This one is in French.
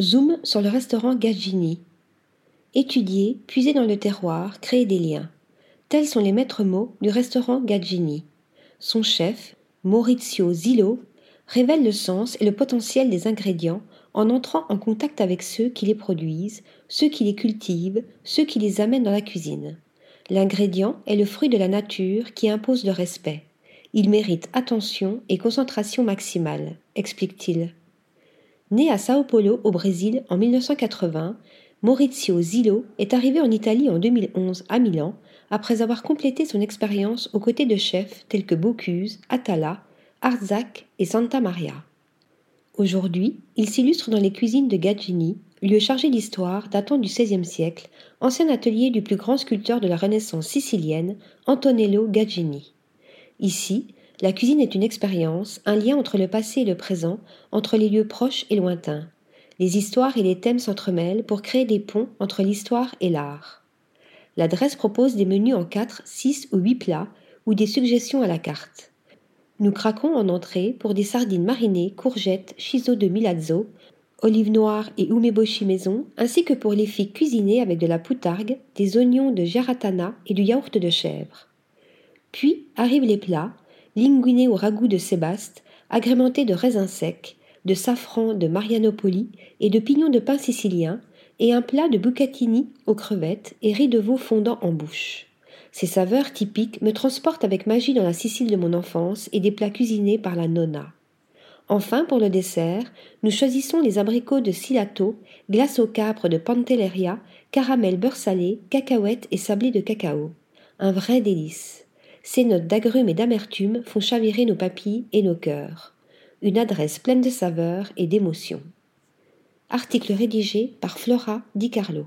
Zoom sur le restaurant Gaggini. Étudier, puiser dans le terroir, créer des liens. Tels sont les maîtres mots du restaurant Gaggini. Son chef, Maurizio Zillo, révèle le sens et le potentiel des ingrédients en entrant en contact avec ceux qui les produisent, ceux qui les cultivent, ceux qui les amènent dans la cuisine. L'ingrédient est le fruit de la nature qui impose le respect. Il mérite attention et concentration maximale, explique-t-il. Né à Sao Paulo, au Brésil, en 1980, Maurizio Zillo est arrivé en Italie en 2011 à Milan après avoir complété son expérience aux côtés de chefs tels que Bocuse, Atala, Arzac et Santa Maria. Aujourd'hui, il s'illustre dans les cuisines de Gaggini, lieu chargé d'histoire datant du XVIe siècle, ancien atelier du plus grand sculpteur de la Renaissance sicilienne, Antonello Gaggini. Ici, la cuisine est une expérience, un lien entre le passé et le présent, entre les lieux proches et lointains. Les histoires et les thèmes s'entremêlent pour créer des ponts entre l'histoire et l'art. L'adresse propose des menus en 4, 6 ou 8 plats ou des suggestions à la carte. Nous craquons en entrée pour des sardines marinées, courgettes, chiso de milazzo, olives noires et umeboshi maison, ainsi que pour les filles cuisinées avec de la poutargue, des oignons de giaratana et du yaourt de chèvre. Puis arrivent les plats, linguiné au ragoût de sébaste, agrémenté de raisins secs, de safran de Marianopoli et de pignons de pain sicilien, et un plat de bucatini aux crevettes et riz de veau fondant en bouche. Ces saveurs typiques me transportent avec magie dans la Sicile de mon enfance et des plats cuisinés par la nonna. Enfin, pour le dessert, nous choisissons les abricots de Silato, glace au capre de Pantelleria, caramel beurre salé, cacahuètes et sablé de cacao. Un vrai délice. Ces notes d'agrumes et d'amertume font chavirer nos papilles et nos cœurs. Une adresse pleine de saveurs et d'émotions. Article rédigé par Flora Di Carlo.